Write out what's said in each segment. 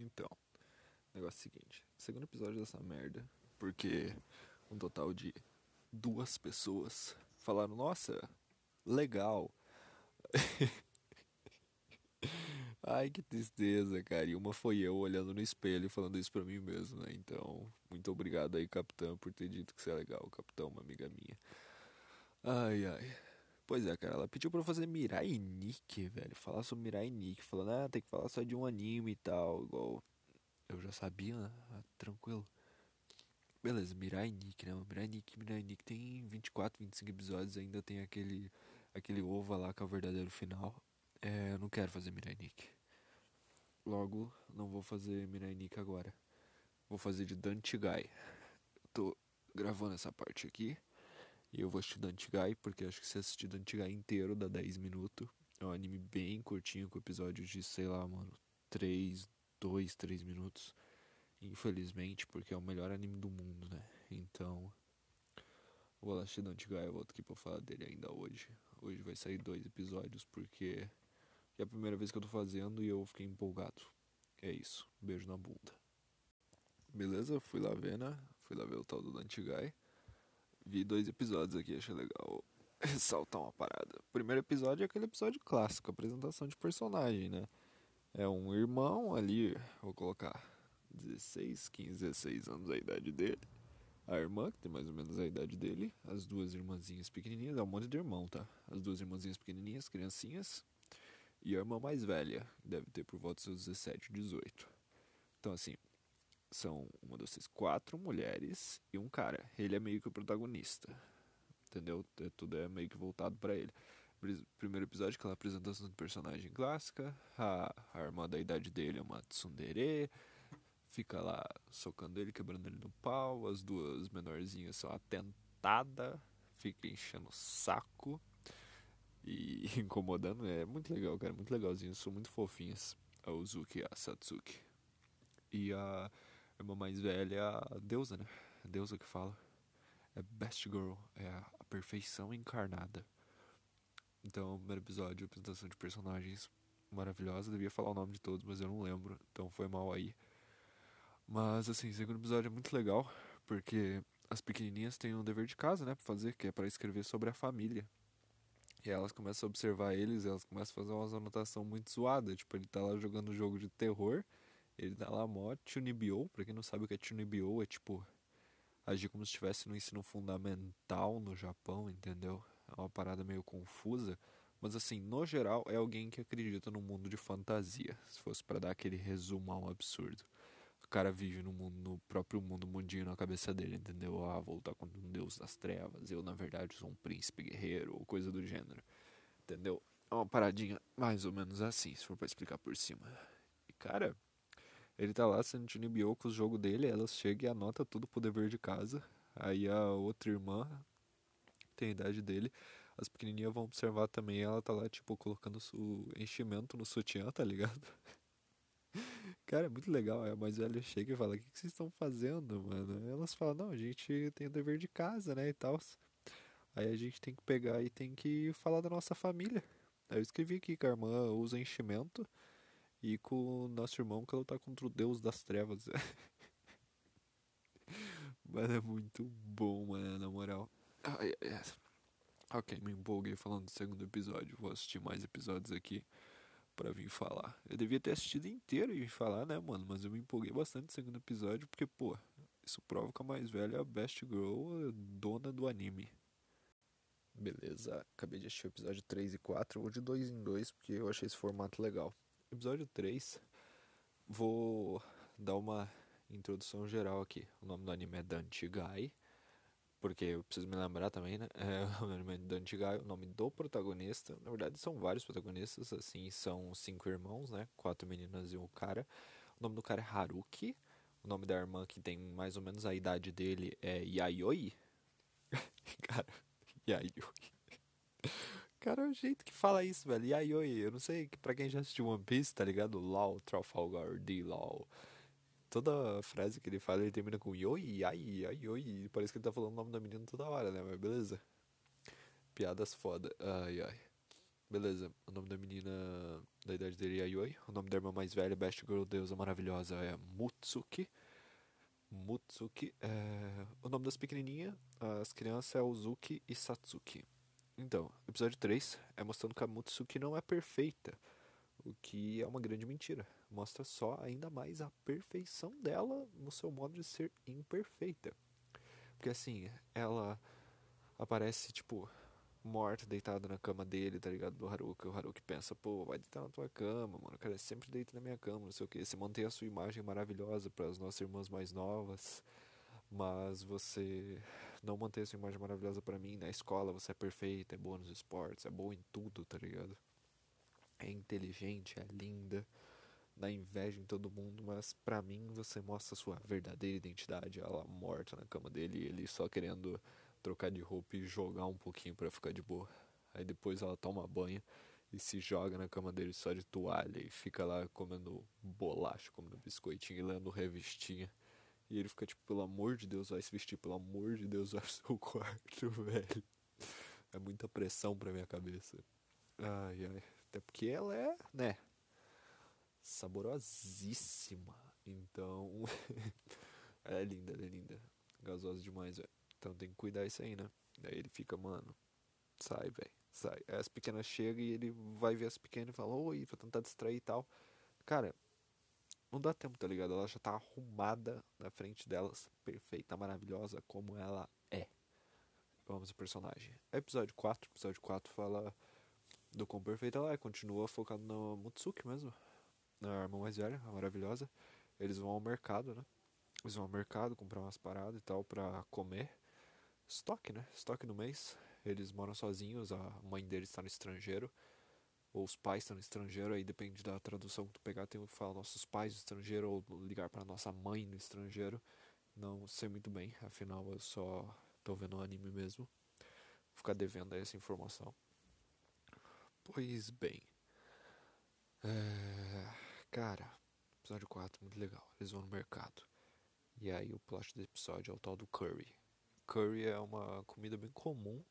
Então, negócio é seguinte: segundo episódio dessa merda, porque um total de duas pessoas falaram: Nossa, legal. Ai, que tristeza, cara. E uma foi eu olhando no espelho e falando isso pra mim mesmo, né? Então, muito obrigado aí, capitão, por ter dito que você é legal. Capitão, uma amiga minha. Ai, ai. Pois é, cara, ela pediu pra eu fazer Mirai Nikki, velho. Falar sobre Mirai Nikki. Falando, ah, tem que falar só de um anime e tal. Igual eu já sabia, né? Ah, tranquilo. Beleza, Mirai Nikki, né? Mirai Nikki, Mirai Nikki tem 24, 25 episódios. Ainda tem aquele, aquele ova lá que é o verdadeiro final. É, eu não quero fazer Mirai Nikki. Logo, não vou fazer Mirai Nikki agora. Vou fazer de Dantigai. Tô gravando essa parte aqui. E eu vou assistir Dantigai, porque acho que se assistir Dantigai inteiro dá 10 minutos. É um anime bem curtinho, com episódios de, sei lá, mano, 3, 2, 3 minutos. Infelizmente, porque é o melhor anime do mundo, né? Então, vou assistir Dantigai, eu volto aqui pra falar dele ainda hoje. Hoje vai sair dois episódios, porque é a primeira vez que eu tô fazendo e eu fiquei empolgado. É isso, beijo na bunda. Beleza, fui lá ver, né? Fui lá ver o tal do Dantigai. Vi dois episódios aqui, achei legal ressaltar uma parada. O primeiro episódio é aquele episódio clássico, apresentação de personagem, né? É um irmão ali, vou colocar 16, 15, 16 anos a idade dele. A irmã, que tem mais ou menos a idade dele. As duas irmãzinhas pequenininhas, é um monte de irmão, tá? As duas irmãzinhas pequenininhas, criancinhas. E a irmã mais velha, deve ter por volta dos seus 17, 18. Então, assim, são uma, duas, três, quatro mulheres e um cara. Ele é meio que o protagonista. Entendeu? É, tudo é meio que voltado para ele. Primeiro episódio, aquela apresentação do personagem clássica. A, a irmã da idade dele é uma tsundere. Fica lá socando ele, quebrando ele no pau. As duas menorzinhas são atentadas. Fica enchendo o saco. E incomodando. É muito legal, cara. Muito legalzinho. São muito fofinhas. A Uzuki e a Satsuki. E a a irmã mais velha é a deusa, né? A deusa que fala. É Best Girl, é a perfeição encarnada. Então, primeiro episódio, apresentação de personagens maravilhosa. Devia falar o nome de todos, mas eu não lembro, então foi mal aí. Mas, assim, segundo episódio é muito legal, porque as pequenininhas têm um dever de casa, né, pra fazer, que é para escrever sobre a família. E elas começam a observar eles, elas começam a fazer umas anotações muito zoadas. Tipo, ele tá lá jogando um jogo de terror ele dá lá mó Tunibio, pra quem não sabe o que é Tunibio, é tipo agir como se estivesse no ensino fundamental no Japão, entendeu? É uma parada meio confusa, mas assim, no geral, é alguém que acredita no mundo de fantasia, se fosse para dar aquele resumo ao absurdo. O cara vive no, mundo, no próprio mundo mundinho na cabeça dele, entendeu? Ah, vou lutar contra um deus das trevas, eu na verdade sou um príncipe guerreiro, ou coisa do gênero, entendeu? É uma paradinha mais ou menos assim, se for pra explicar por cima. E cara, ele tá lá sendo Junibyo com o jogo dele, ela chega e anota tudo pro dever de casa. Aí a outra irmã tem a idade dele. As pequenininhas vão observar também, ela tá lá, tipo, colocando o enchimento no sutiã, tá ligado? Cara, é muito legal. A mais velha chega e fala: O que vocês estão fazendo, mano? Elas falam: Não, a gente tem o dever de casa, né? E tal. Aí a gente tem que pegar e tem que falar da nossa família. Aí eu escrevi aqui que a irmã usa enchimento e com o nosso irmão que lutar contra o Deus das Trevas. Mas é muito bom, mano, na moral. Ai, ai, Ok, me empolguei falando do segundo episódio. Vou assistir mais episódios aqui para vir falar. Eu devia ter assistido inteiro e vir falar, né, mano? Mas eu me empolguei bastante no segundo episódio porque, pô, isso prova que a mais velha é a Best Girl, dona do anime. Beleza, acabei de assistir o episódio 3 e 4. Vou de 2 em 2 porque eu achei esse formato legal episódio 3, vou dar uma introdução geral aqui. O nome do anime é Dante Guy, porque eu preciso me lembrar também, né? É, o nome é Dante Guy, o nome do protagonista. Na verdade, são vários protagonistas, assim, são cinco irmãos, né? Quatro meninas e um cara. O nome do cara é Haruki. O nome da irmã, que tem mais ou menos a idade dele, é Yayoi. cara, Yayoi. Cara, é o jeito que fala isso, velho. E aí, oi, eu não sei, pra quem já assistiu One Piece, tá ligado? LOL, Trafalgar, D, LOL. Toda frase que ele fala, ele termina com yoi, ai, ai, oi. Parece que ele tá falando o nome da menina toda hora, né? Mas beleza. Piadas foda. Ai, ai. beleza. O nome da menina da idade dele é Yoi. O nome da irmã mais velha, Best Girl, deusa maravilhosa, é Mutsuki. Mutsuki. É... O nome das pequenininhas, as crianças, é Uzuki e Satsuki. Então, episódio 3 é mostrando que a não é perfeita, o que é uma grande mentira. Mostra só ainda mais a perfeição dela no seu modo de ser imperfeita. Porque assim, ela aparece, tipo, morta, deitada na cama dele, tá ligado? Do Haruka. O Haruka pensa, pô, vai deitar na tua cama, mano. Cara, sempre deita na minha cama, não sei o que. Você mantém a sua imagem maravilhosa para as nossas irmãs mais novas, mas você não mantém a sua imagem maravilhosa para mim. Na escola você é perfeita, é boa nos esportes, é boa em tudo, tá ligado? É inteligente, é linda, dá inveja em todo mundo, mas para mim você mostra sua verdadeira identidade. Ela morta na cama dele ele só querendo trocar de roupa e jogar um pouquinho para ficar de boa. Aí depois ela toma banho e se joga na cama dele só de toalha e fica lá comendo bolacha, comendo biscoitinho e lendo revistinha. E ele fica tipo, pelo amor de Deus, vai se vestir, pelo amor de Deus, vai pro seu quarto, velho. É muita pressão pra minha cabeça. Ai, ai. Até porque ela é, né, saborosíssima. Então, ela é linda, ela é linda. Gasosa demais, velho. Então tem que cuidar isso aí, né? Daí ele fica, mano, sai, velho, sai. Aí as pequenas chegam e ele vai ver as pequenas e fala, oi, pra tentar distrair e tal. Cara, não dá tempo, tá ligado? Ela já tá arrumada na frente delas, perfeita, maravilhosa, como ela é. Vamos ao personagem. Episódio 4, episódio 4 fala do quão perfeita ela é, continua focado na Mutsuki mesmo, na irmã mais velha, a maravilhosa. Eles vão ao mercado, né? Eles vão ao mercado comprar umas paradas e tal pra comer estoque, né? Estoque no mês. Eles moram sozinhos, a mãe deles está no estrangeiro, ou os pais estão no estrangeiro, aí depende da tradução que tu pegar, tem que falar nossos pais no estrangeiro ou ligar para nossa mãe no estrangeiro. Não sei muito bem, afinal eu só tô vendo o anime mesmo. Vou ficar devendo essa informação. Pois bem. É... Cara, episódio 4, muito legal. Eles vão no mercado. E aí o plot do episódio é o tal do curry curry é uma comida bem comum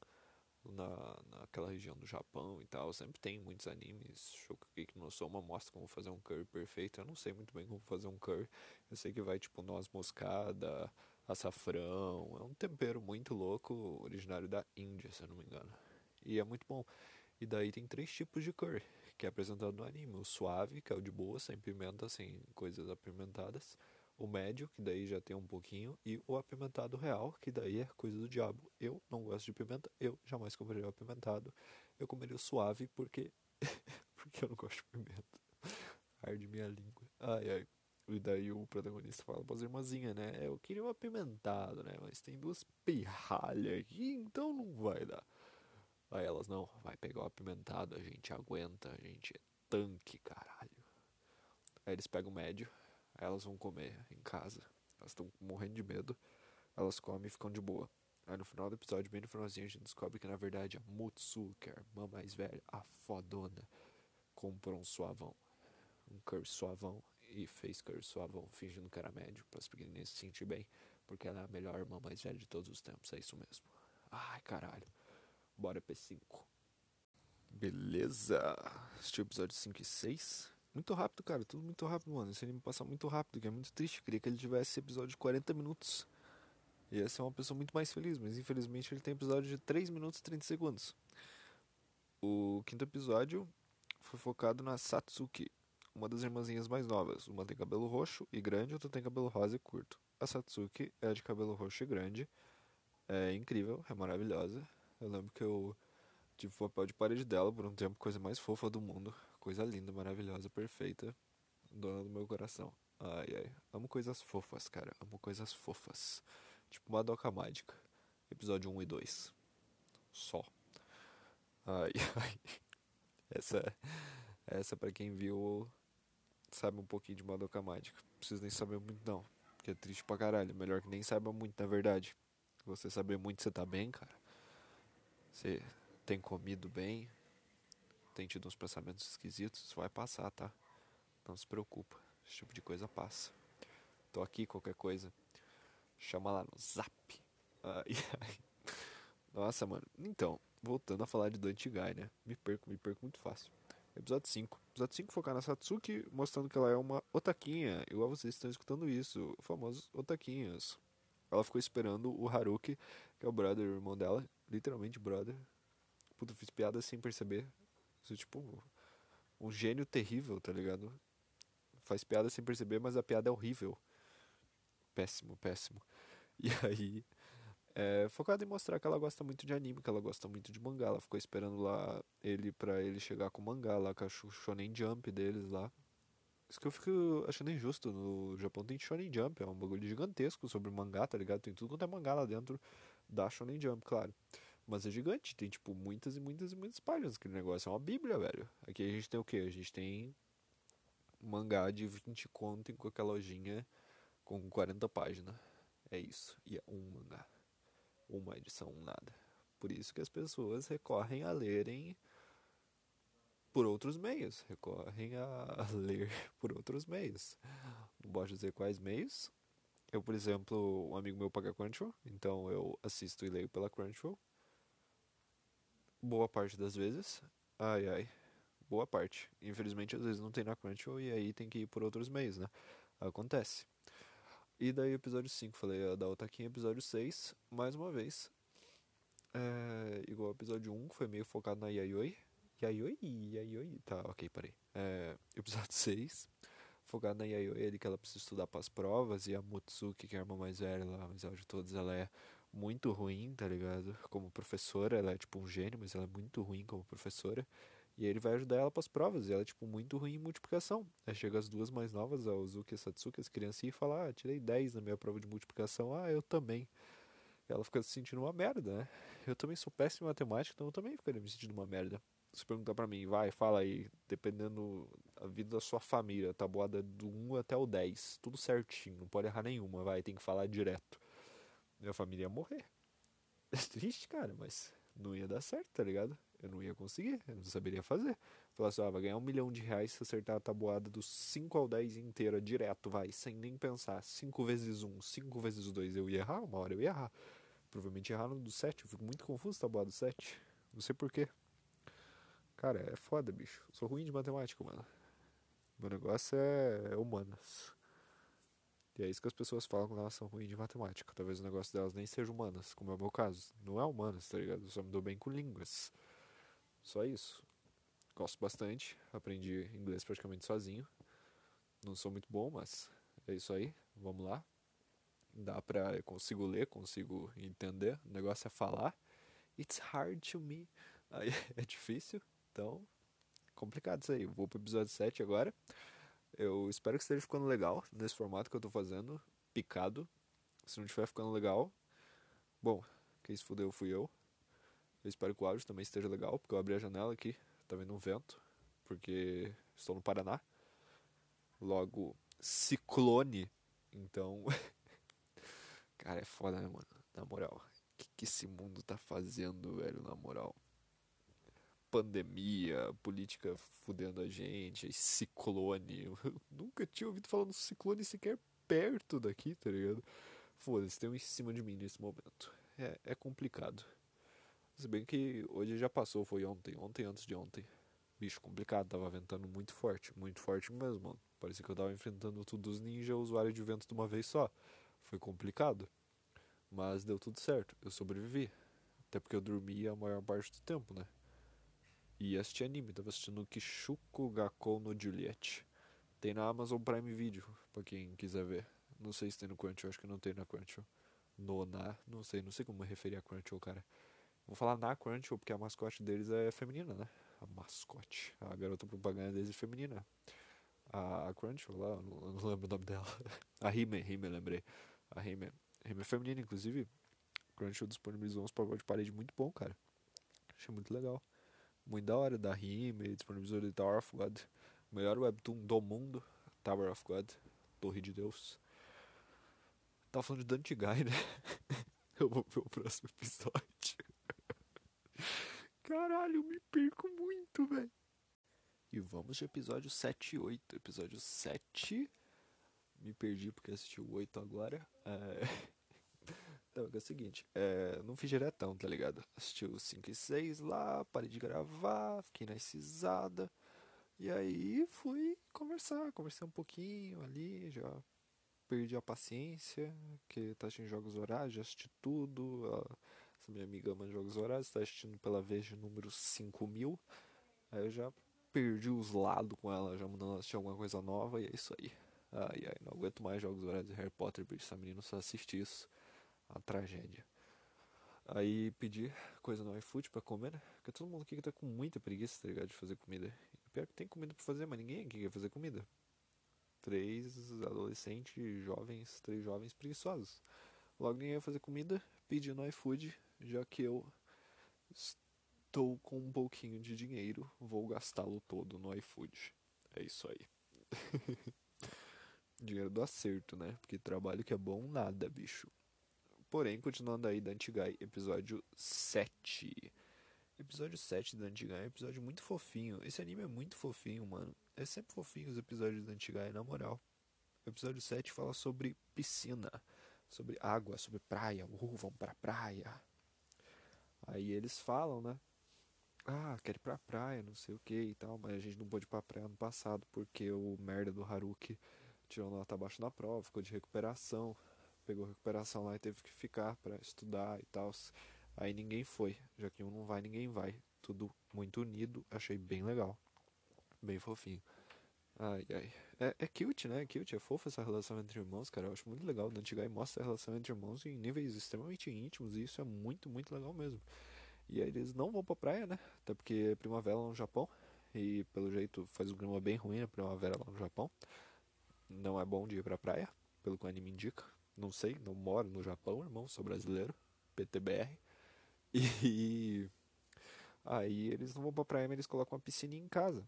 na, naquela região do Japão e tal. Sempre tem muitos animes. Shokugeki no Soma mostra como fazer um curry perfeito. Eu não sei muito bem como fazer um curry. Eu sei que vai tipo noz moscada, açafrão. É um tempero muito louco, originário da Índia, se eu não me engano. E é muito bom. E daí tem três tipos de curry que é apresentado no anime. O suave, que é o de boa, sem pimenta, sem coisas apimentadas o médio, que daí já tem um pouquinho, e o apimentado real, que daí é coisa do diabo. Eu não gosto de pimenta, eu jamais comeria o apimentado. Eu comeria o suave porque porque eu não gosto de pimenta. Arde minha língua. Ai ai. E daí o protagonista fala pra irmãzinhas, né? Eu queria o apimentado, né? Mas tem duas pirralhas aqui, então não vai dar. Aí elas, não, vai pegar o apimentado, a gente aguenta, a gente é tanque, caralho. Aí eles pegam o médio, elas vão comer em casa. Elas estão morrendo de medo. Elas comem e ficam de boa. Aí no final do episódio, bem no finalzinho, a gente descobre que na verdade a Mutsu, que é a irmã mais velha, a fodona, comprou um suavão. Um curry suavão e fez curry suavão, fingindo que era médio, para as pequenininhas se sentir bem, porque ela é a melhor irmã mais velha de todos os tempos, é isso mesmo. Ai, caralho. Bora P5. Beleza. Este o episódio 5 e 6. Muito rápido, cara. Tudo muito rápido, mano. Esse anime passa muito rápido, que é muito triste. Eu queria que ele tivesse episódio de 40 minutos. Ia ser uma pessoa muito mais feliz, mas infelizmente ele tem episódio de 3 minutos e 30 segundos. O quinto episódio foi focado na Satsuki, uma das irmãzinhas mais novas. Uma tem cabelo roxo e grande, outra tem cabelo rosa e curto. A Satsuki é de cabelo roxo e grande. É incrível, é maravilhosa. Eu lembro que eu tive o papel de parede dela por um tempo, coisa mais fofa do mundo coisa linda, maravilhosa, perfeita, dona do meu coração. Ai, ai. Amo coisas fofas, cara. Amo coisas fofas. Tipo Madoka Mágica. Episódio 1 e 2. Só. Ai, ai. Essa, essa para quem viu, sabe um pouquinho de Madoka Mágica. Não precisa nem saber muito, não. Porque é triste pra caralho. Melhor que nem saiba muito, na verdade. Você saber muito, você tá bem, cara. Você tem comido bem, tem tido uns pensamentos esquisitos, isso vai passar, tá? Não se preocupa, esse tipo de coisa passa. Tô aqui, qualquer coisa, chama lá no zap. Ai, ai. Nossa, mano. Então, voltando a falar de Dante Guy, né? Me perco, me perco muito fácil. Episódio 5. Episódio 5 focar na Satsuki, mostrando que ela é uma otaquinha, igual vocês estão escutando isso, famosos otaquinhos. Ela ficou esperando o Haruki, que é o brother, o irmão dela, literalmente brother. Puta, fiz piada sem perceber. Isso, tipo, um gênio terrível, tá ligado? Faz piada sem perceber, mas a piada é horrível. Péssimo, péssimo. E aí, é, focada em mostrar que ela gosta muito de anime, que ela gosta muito de mangá. Ela ficou esperando lá ele pra ele chegar com o mangá lá, com a Shonen Jump deles lá. Isso que eu fico achando injusto. No Japão tem Shonen Jump, é um bagulho gigantesco sobre mangá, tá ligado? Tem tudo quanto é mangá lá dentro da Shonen Jump, claro. Mas é gigante, tem tipo muitas e muitas e muitas páginas. Aquele negócio é uma bíblia, velho. Aqui a gente tem o que? A gente tem mangá de 20 conto em qualquer lojinha com 40 páginas. É isso. E é um mangá. Uma edição, um nada. Por isso que as pessoas recorrem a lerem por outros meios. Recorrem a ler por outros meios. Não posso dizer quais meios. Eu, por exemplo, um amigo meu paga Crunchyroll, então eu assisto e leio pela Crunchyroll boa parte das vezes. Ai, ai. Boa parte. Infelizmente, às vezes não tem na Crunchyroll e aí tem que ir por outros meios, né? Acontece. E daí, episódio 5, falei da Otaquinha, episódio 6, mais uma vez. É, igual episódio 1, foi meio focado na Yayoi. Yayoi, Yayoi. Tá, ok, parei. É, episódio 6, focado na Yayoi, ali que ela precisa estudar para as provas. E a Mutsuki, que é a irmã mais velha lá, mais velha de todos, ela é muito ruim, tá ligado? Como professora, ela é tipo um gênio, mas ela é muito ruim como professora. E ele vai ajudar ela para as provas, e ela é tipo muito ruim em multiplicação. Aí chega as duas mais novas, a Uzuki e a Satsuki, as criancinhas, e fala: Ah, tirei 10 na minha prova de multiplicação. Ah, eu também. E ela fica se sentindo uma merda, né? Eu também sou péssimo em matemática, então eu também ficaria me sentindo uma merda. Se perguntar pra mim, vai, fala aí, dependendo da vida da sua família, tabuada do 1 até o 10, tudo certinho, não pode errar nenhuma, vai, tem que falar direto minha família ia morrer. É triste, cara, mas não ia dar certo, tá ligado? Eu não ia conseguir, eu não saberia fazer. Falar assim, ah, vai ganhar um milhão de reais se acertar a tabuada dos 5 ao 10 inteira, direto, vai, sem nem pensar. 5 vezes 1, 5 vezes 2, eu ia errar, uma hora eu ia errar. Provavelmente errar no do 7, eu fico muito confuso tabuada do 7. Não sei porquê. Cara, é foda, bicho. Eu sou ruim de matemática, mano. Meu negócio é humanas. E é isso que as pessoas falam quando elas são ruins de matemática. Talvez o negócio delas nem seja humanas, como é o meu caso. Não é humanas, tá ligado? Eu só me dou bem com línguas. Só isso. Gosto bastante. Aprendi inglês praticamente sozinho. Não sou muito bom, mas é isso aí. Vamos lá. Dá pra. Eu consigo ler, consigo entender. O negócio é falar. It's hard to me. Aí é difícil. Então, complicado isso aí. Vou pro episódio 7 agora. Eu espero que esteja ficando legal nesse formato que eu tô fazendo, picado. Se não estiver ficando legal, bom, quem se fudeu fui eu. Eu espero que o áudio também esteja legal, porque eu abri a janela aqui, tá vendo um vento, porque estou no Paraná. Logo, ciclone. Então, cara, é foda, né, mano? Na moral, o que, que esse mundo tá fazendo, velho, na moral? Pandemia, política fudendo a gente, ciclone. Eu nunca tinha ouvido falar no ciclone sequer perto daqui, tá ligado? Foda-se, tem um em cima de mim nesse momento. É, é complicado. Se bem que hoje já passou, foi ontem, ontem antes de ontem. Bicho, complicado, tava ventando muito forte, muito forte mesmo, mano. Parecia que eu tava enfrentando tudo os ninja usuário de vento de uma vez só. Foi complicado. Mas deu tudo certo, eu sobrevivi. Até porque eu dormi a maior parte do tempo, né? E assisti anime, tava assistindo Kishuko Gakkou no Juliet. Tem na Amazon Prime Video, pra quem quiser ver. Não sei se tem no Crunchyroll, acho que não tem na Crunchyroll. No, na, não sei, não sei como referir a Crunchyroll, cara. Vou falar na Crunchyroll, porque a mascote deles é feminina, né? A mascote. A garota propaganda deles é feminina. A, Crunchyroll lá, não, não lembro o nome dela. A Hime, Hime, lembrei. A Hime. Hime é feminina, inclusive. Crunchyroll disponibilizou uns papel de parede muito bom, cara. Achei muito legal muito da hora da Rime, ele disponibilizou The Tower of God, melhor webtoon do mundo, Tower of God, Torre de Deus. Tava falando de Dante Guy, né? Eu vou ver o próximo episódio. Caralho, eu me perco muito, velho. E vamos de episódio 7 e 8. Episódio 7. Me perdi porque assisti o 8 agora. É... Então, é, o seguinte, é, não fiz diretão, tá ligado? Assisti os 5 e 6 lá, parei de gravar, fiquei na cisada. E aí fui conversar, conversei um pouquinho ali, já perdi a paciência, que tá assistindo jogos horários, já assisti tudo. Essa minha amiga ama jogos horários, tá assistindo pela vez de número 5000. Aí eu já perdi os lados com ela, já mandando assistir alguma coisa nova e é isso aí. Ai ai, não aguento mais jogos horários de Harry Potter, bicho, essa menina só assiste isso. A tragédia. Aí pedi coisa no iFood pra comer, né? Porque todo mundo aqui que tá com muita preguiça, tá ligado? De fazer comida. Pior que tem comida pra fazer, mas ninguém aqui quer fazer comida. Três adolescentes, jovens, três jovens preguiçosos. Logo ninguém ia fazer comida, pedi no iFood, já que eu estou com um pouquinho de dinheiro, vou gastá-lo todo no iFood. É isso aí. dinheiro do acerto, né? Porque trabalho que é bom, nada, bicho. Porém, continuando aí da Antigai, episódio 7. Episódio 7 da Antigai é um episódio muito fofinho. Esse anime é muito fofinho, mano. É sempre fofinho os episódios da Antigai, na moral. O episódio 7 fala sobre piscina, sobre água, sobre praia. Uh, vão pra praia. Aí eles falam, né? Ah, quero ir pra praia, não sei o que e tal, mas a gente não pôde ir pra praia no passado porque o merda do Haruki tirou nota abaixo na prova, ficou de recuperação pegou recuperação lá e teve que ficar para estudar e tal. Aí ninguém foi, já que um não vai, ninguém vai. Tudo muito unido, achei bem legal. Bem fofinho. Ai, ai. É, é cute, né? É cute, é fofo essa relação entre irmãos, cara. Eu acho muito legal. Dantigai mostra a relação entre irmãos em níveis extremamente íntimos e isso é muito, muito legal mesmo. E aí eles não vão pra praia, né? Até porque é primavera lá no Japão. E pelo jeito faz um clima bem ruim a primavera lá no Japão. Não é bom de ir pra praia, pelo que o anime indica. Não sei, não moro no Japão, irmão, sou brasileiro, PTBR. E aí eles não vão pra praia, mas eles colocam uma piscininha em casa.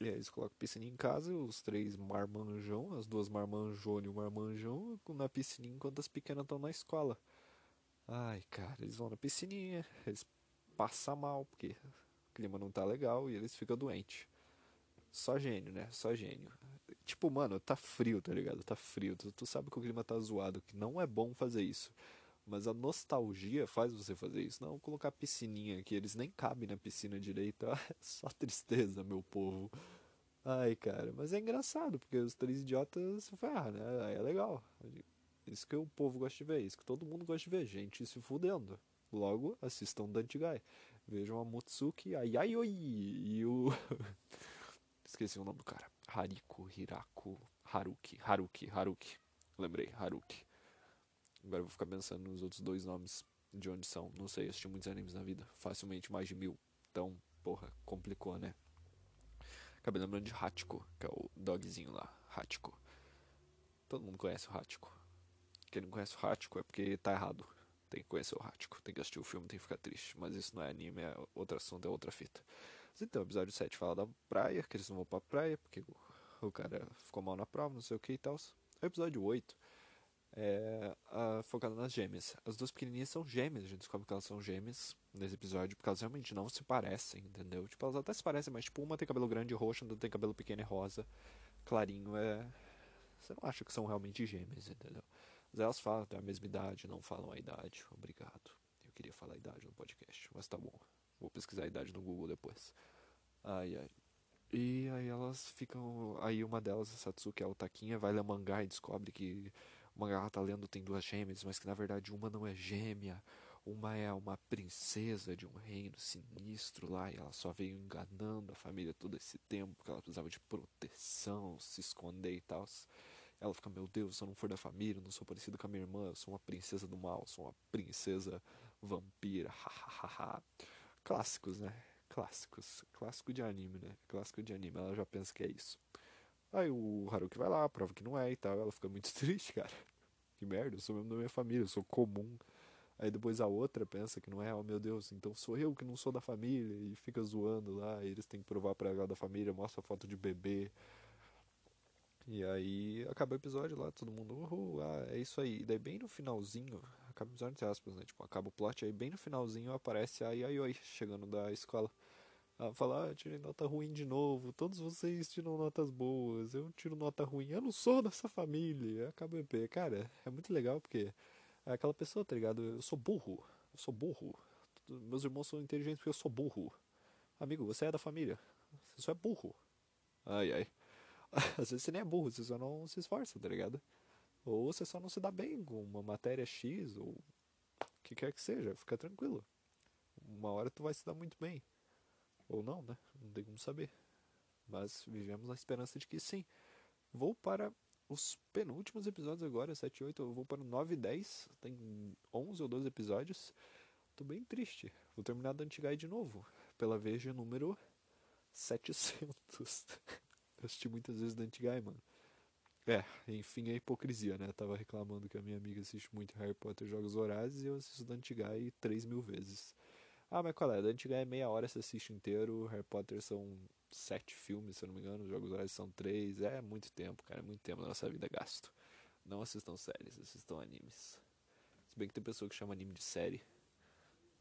E aí eles colocam a piscininha em casa, os três marmanjão, as duas marmanjone e o marmanjão na piscininha enquanto as pequenas estão na escola. Ai, cara, eles vão na piscininha, eles passam mal, porque o clima não tá legal e eles ficam doentes. Só gênio, né? Só gênio. Tipo, mano, tá frio, tá ligado? Tá frio. Tu, tu sabe que o clima tá zoado, que não é bom fazer isso. Mas a nostalgia faz você fazer isso. Não colocar piscininha aqui, eles nem cabem na piscina direito. É só tristeza, meu povo. Ai, cara, mas é engraçado, porque os três idiotas se ferram, né? É legal. Isso que o povo gosta de ver, isso que todo mundo gosta de ver, gente se fudendo. Logo, assistam Dante Guy. Vejam a Mutsuki, a Yayoi e o. Esqueci o nome do cara. Hariko, Hirako, Haruki, Haruki, Haruki. Lembrei, Haruki. Agora eu vou ficar pensando nos outros dois nomes de onde são. Não sei, assisti muitos animes na vida. Facilmente mais de mil. Então, porra, complicou, né? Acabei lembrando de Hachiko, que é o dogzinho lá. Hachiko. Todo mundo conhece o Hachiko. Quem não conhece o Hachiko é porque tá errado. Tem que conhecer o Hachiko, tem que assistir o filme, tem que ficar triste. Mas isso não é anime, é outro assunto, é outra fita. Então, o episódio 7 fala da praia, que eles não vão pra praia, porque o, cara ficou mal na prova, não sei o que e tal. Episódio 8 é a, focado nas gêmeas. As duas pequenininhas são gêmeas, a gente descobre que elas são gêmeas nesse episódio, porque elas realmente não se parecem, entendeu? Tipo, elas até se parecem, mas tipo, uma tem cabelo grande e roxo, outra tem cabelo pequeno e rosa. Clarinho é. Você não acha que são realmente gêmeas, entendeu? Mas elas falam, têm a mesma idade, não falam a idade. Obrigado. Eu queria falar a idade no podcast, mas tá bom. Vou pesquisar a idade no Google depois. Ai, ai. E aí elas ficam. Aí uma delas, a Satsuki, é o Taquinha, vai ler mangá e descobre que o mangá ela tá lendo tem duas gêmeas, mas que na verdade uma não é gêmea. Uma é uma princesa de um reino sinistro lá e ela só veio enganando a família todo esse tempo porque ela precisava de proteção, se esconder e tal. Ela fica, meu Deus, se eu não for da família, eu não sou parecido com a minha irmã, eu sou uma princesa do mal, sou uma princesa vampira, hahaha clássicos, né? Clássicos. Clássico de anime, né? Clássico de anime. Ela já pensa que é isso. Aí o Haruki vai lá, prova que não é e tal. Ela fica muito triste, cara. Que merda, eu sou mesmo da minha família, eu sou comum. Aí depois a outra pensa que não é, oh meu Deus, então sou eu que não sou da família e fica zoando lá, e eles têm que provar pra ela da família, mostra foto de bebê. E aí acaba o episódio lá, todo mundo, uhul, ah, é isso aí. E daí bem no finalzinho, acaba o episódio entre aspas, né? Tipo, acaba o plot, aí bem no finalzinho aparece a Yayoi chegando da escola. Ela fala, ah, tirei nota ruim de novo, todos vocês tiram notas boas, eu tiro nota ruim, eu não sou dessa família. EP. Cara, é muito legal porque É aquela pessoa, tá ligado? Eu sou burro. Eu sou burro. Meus irmãos são inteligentes porque eu sou burro. Amigo, você é da família. Você só é burro. Ai, ai. Às vezes você nem é burro, você só não se esforça, tá ligado? Ou você só não se dá bem com uma matéria X, ou o que quer que seja, fica tranquilo. Uma hora tu vai se dar muito bem. Ou não, né? Não tem como saber. Mas vivemos na esperança de que sim. Vou para os penúltimos episódios agora, 7 e 8. Eu vou para o 9 e 10. Tem 11 ou 12 episódios. Tô bem triste. Vou terminar Dantigai de novo. Pela vez de número 700. Eu assisti muitas vezes Dantigai, mano. É, enfim, a hipocrisia, né? Eu tava reclamando que a minha amiga assiste muito Harry Potter Jogos Vorazes e eu assisto Dantigai 3 mil vezes. Ah, mas qual é? Dantigai é meia hora, você assiste inteiro. Harry Potter são sete filmes, se eu não me engano. Os Jogos Vorazes são três. É muito tempo, cara. É muito tempo da nossa vida gasto. Não assistam séries, assistam animes. Se bem que tem pessoa que chama anime de série.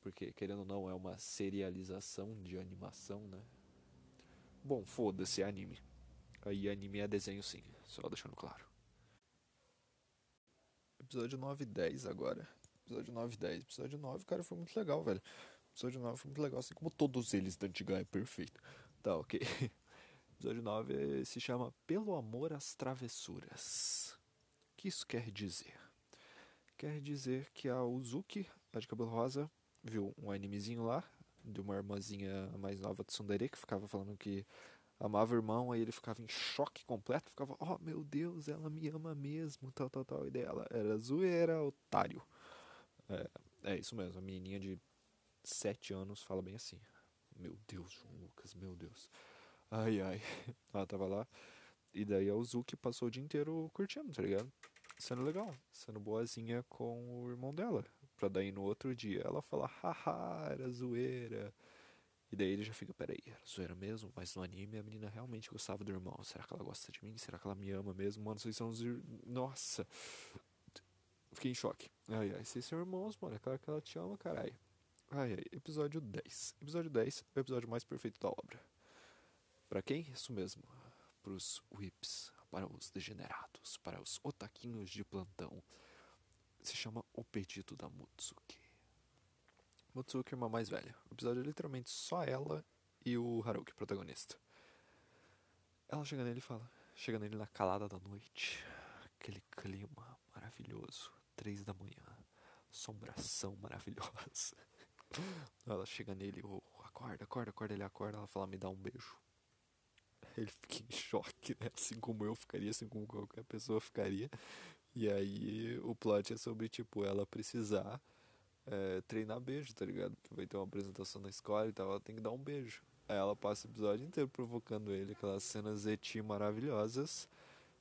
Porque, querendo ou não, é uma serialização de animação, né? Bom, foda-se, é anime. Aí anime é desenho sim, só deixando claro. Episódio 9 e 10 agora. Episódio 9 e 10. Episódio 9, cara, foi muito legal, velho. Episódio 9 foi muito legal, assim como todos eles da Antiga é perfeito. Tá, ok. Episódio 9 se chama Pelo Amor às Travessuras. O que isso quer dizer? Quer dizer que a Uzuki, a de cabelo rosa, viu um animezinho lá, de uma irmãzinha mais nova de Sundere, que ficava falando que amava o irmão, aí ele ficava em choque completo, ficava, oh meu Deus, ela me ama mesmo, tal, tal, tal. E daí ela era zoeira, otário. É, é isso mesmo, a menininha de 7 anos fala bem assim. Meu Deus, João Lucas, meu Deus. Ai, ai. Ela tava lá. E daí a Uzuki passou o dia inteiro curtindo, tá ligado? Sendo legal, sendo boazinha com o irmão dela. Pra daí no outro dia ela falar, haha, era zoeira. E daí ele já fica, peraí, era zoeira mesmo? Mas no anime a menina realmente gostava do irmão. Será que ela gosta de mim? Será que ela me ama mesmo? Mano, vocês são os. Nossa! Fiquei em choque. Ai, ai, vocês são irmãos, mano. É claro que ela te ama, caralho. Ai, ai, episódio 10. Episódio 10 é o episódio mais perfeito da obra. Para quem? Isso mesmo. Para os whips, para os degenerados, para os otaquinhos de plantão. Se chama O Pedido da Mutsuki. Mutsuki é uma mais velha. O episódio é literalmente só ela e o Haruki, protagonista. Ela chega nele e fala. Chega nele na calada da noite. Aquele clima maravilhoso. Três da manhã. Assombração maravilhosa. Ela chega nele, oh, acorda, acorda, acorda, ele acorda, ela fala, me dá um beijo. Ele fica em choque, né? Assim como eu ficaria, assim como qualquer pessoa ficaria. E aí o plot é sobre, tipo, ela precisar é, treinar beijo, tá ligado? Porque vai ter uma apresentação na escola e tal, ela tem que dar um beijo. Aí ela passa o episódio inteiro provocando ele, aquelas cenas eti maravilhosas.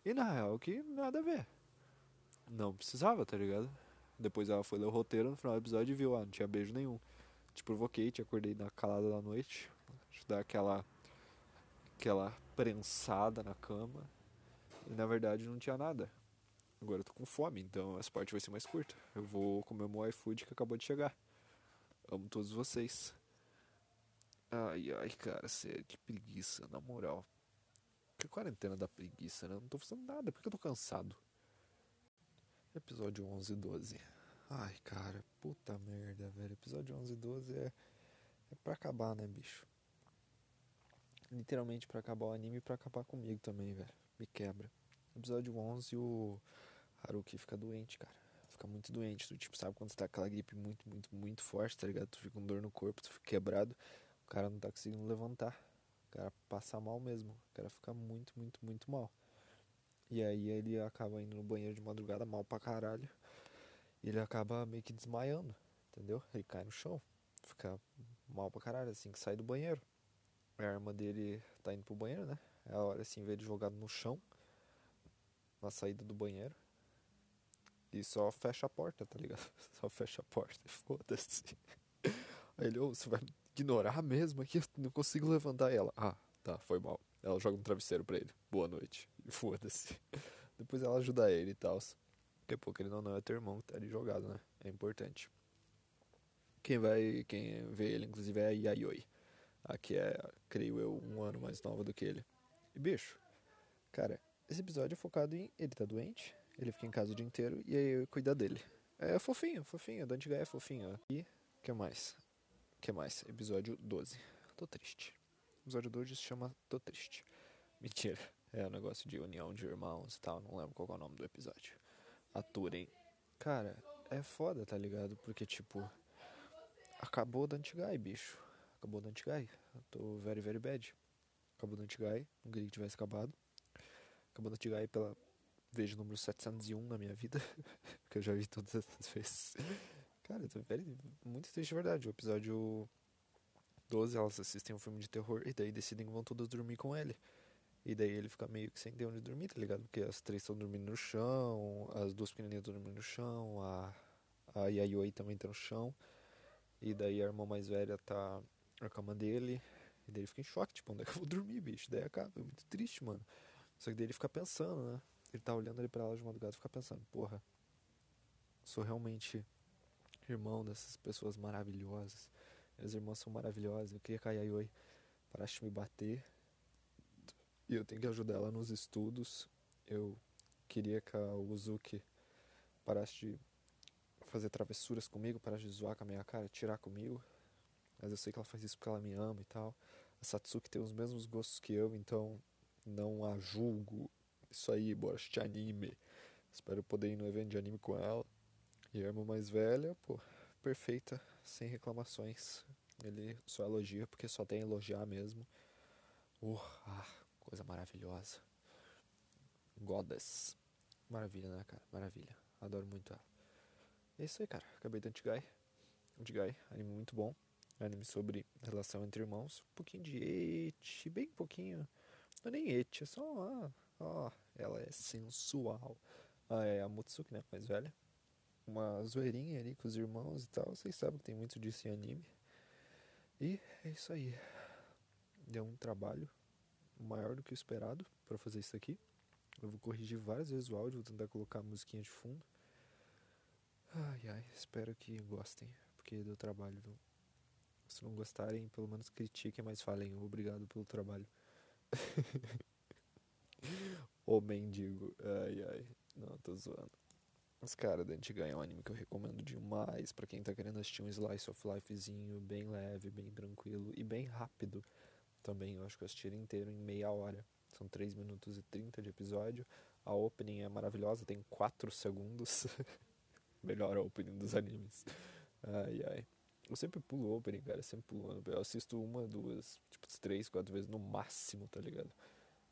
E na real que nada a ver. Não precisava, tá ligado? Depois ela foi ler o roteiro no final do episódio e viu, ah, não tinha beijo nenhum te provoquei, te acordei na calada da noite, te dar aquela aquela prensada na cama. E na verdade não tinha nada. Agora eu tô com fome, então essa parte vai ser mais curta. Eu vou comer o meu iFood que acabou de chegar. Amo todos vocês. Ai, ai, cara, sério, que preguiça, na moral. Que quarentena da preguiça, né? Eu não tô fazendo nada, porque eu tô cansado. Episódio 11 e 12. Ai, cara, puta merda, velho. Episódio 11 e 12 é, é pra acabar, né, bicho? Literalmente pra acabar o anime e pra acabar comigo também, velho. Me quebra. Episódio 11, o Haruki fica doente, cara. Fica muito doente. Tu, tipo, sabe quando você tá aquela gripe muito, muito, muito forte, tá ligado? Tu fica com dor no corpo, tu fica quebrado. O cara não tá conseguindo levantar. O cara passa mal mesmo. O cara fica muito, muito, muito mal. E aí ele acaba indo no banheiro de madrugada mal pra caralho ele acaba meio que desmaiando, entendeu? Ele cai no chão, fica mal pra caralho, assim que sai do banheiro. A arma dele tá indo pro banheiro, né? É a hora assim, vê ele jogado no chão, na saída do banheiro. E só fecha a porta, tá ligado? Só fecha a porta, foda-se. Aí ele, oh, você vai ignorar mesmo aqui? Não consigo levantar ela. Ah, tá, foi mal. Ela joga um travesseiro pra ele. Boa noite. Foda-se. Depois ela ajuda ele e tal. Porque, pô, querendo ou não, é teu irmão que tá ali jogado, né? É importante. Quem vai, quem vê ele, inclusive, é a Yayoi. A que é, creio eu, um ano mais nova do que ele. E, bicho, cara, esse episódio é focado em ele tá doente, ele fica em casa o dia inteiro e aí eu cuida dele. É fofinho, fofinho. Dantigai é fofinho. E que mais? que mais? Episódio 12. Tô triste. episódio 12 se chama Tô Triste. Mentira. É um negócio de união de irmãos e tal. Não lembro qual é o nome do episódio. Aturem. Cara, é foda, tá ligado? Porque, tipo, acabou o Dantigai, bicho. Acabou o Dantigai. Tô very, very bad. Acabou o Dantigai. Não queria que tivesse acabado. Acabou o Dantigai pela vez número 701 na minha vida. que eu já vi todas essas vezes. Cara, eu tô very, muito triste de verdade. O episódio 12, elas assistem um filme de terror e daí decidem que vão todas dormir com ele. E daí ele fica meio que sem ter onde dormir, tá ligado? Porque as três estão dormindo no chão, as duas pequenininhas estão dormindo no chão, a, a Yayoi também tá no chão. E daí a irmã mais velha tá na cama dele. E daí ele fica em choque, tipo, onde é que eu vou dormir, bicho? Daí acaba, é muito triste, mano. Só que daí ele fica pensando, né? Ele tá olhando ali pra ela de madrugada e fica pensando, porra, sou realmente irmão dessas pessoas maravilhosas. Minhas irmãs são maravilhosas. Eu queria que a Yayoi parasse de me bater. E eu tenho que ajudar ela nos estudos. Eu queria que a Uzuki parasse de fazer travessuras comigo, parasse de zoar com a minha cara, tirar comigo. Mas eu sei que ela faz isso porque ela me ama e tal. A Satsuki tem os mesmos gostos que eu, então não a julgo. Isso aí, bora assistir anime. Espero poder ir no evento de anime com ela. E a irmã mais velha, pô, perfeita, sem reclamações. Ele só elogia porque só tem a elogiar mesmo. Uh, ah, coisa maravilhosa. Goddess. Maravilha, né, cara? Maravilha. Adoro muito ela. É isso aí, cara. Acabei do Antigai. Antigai, anime muito bom. Anime sobre relação entre irmãos. Um pouquinho de et, bem pouquinho. Não é nem et, é só. Ah, ó, ela é sensual. Ah, é a Mutsuki, né? Mais velha uma zoeirinha ali com os irmãos e tal. Vocês sabem que tem muito disso em anime. E é isso aí. Deu um trabalho maior do que o esperado para fazer isso aqui. Eu vou corrigir várias vezes o áudio, vou tentar colocar a musiquinha de fundo. Ai ai, espero que gostem, porque deu trabalho, viu? Se não gostarem, pelo menos critiquem, mas falem obrigado pelo trabalho. Ô mendigo, ai ai, não, tô zoando. Mas, cara, Dante Ganha é um anime que eu recomendo demais para quem tá querendo assistir um slice of lifezinho bem leve, bem tranquilo e bem rápido também. Eu acho que eu assisti inteiro em meia hora. São 3 minutos e 30 de episódio. A opening é maravilhosa, tem 4 segundos. Melhor opening dos animes. Ai, ai. Eu sempre pulo opening, cara. Sempre pulo. Eu assisto uma, duas, tipo, três, quatro vezes no máximo, tá ligado?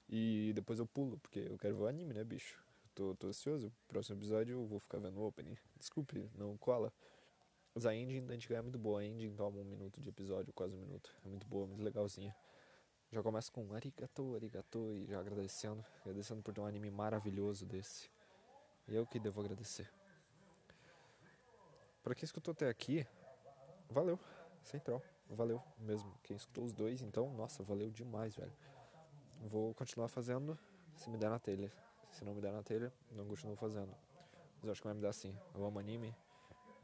E depois eu pulo, porque eu quero ver o anime, né, bicho? tô, tô ansioso. Próximo episódio eu vou ficar vendo o opening. Desculpe, não cola. Mas a ending da antiga é muito boa. A ending toma um minuto de episódio, quase um minuto. É muito boa, muito legalzinha. Já começa com arigato, arigato e já agradecendo. Agradecendo por ter um anime maravilhoso desse. Eu que devo agradecer. Pra quem escutou até aqui, valeu. Central. Valeu mesmo. Quem escutou os dois, então, nossa, valeu demais, velho. Vou continuar fazendo se me der na telha. Se não me der na telha, não continuo fazendo. Mas eu acho que vai me dar sim. Eu amo anime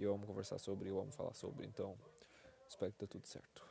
eu amo conversar sobre, eu amo falar sobre. Então, espero que dê tudo certo.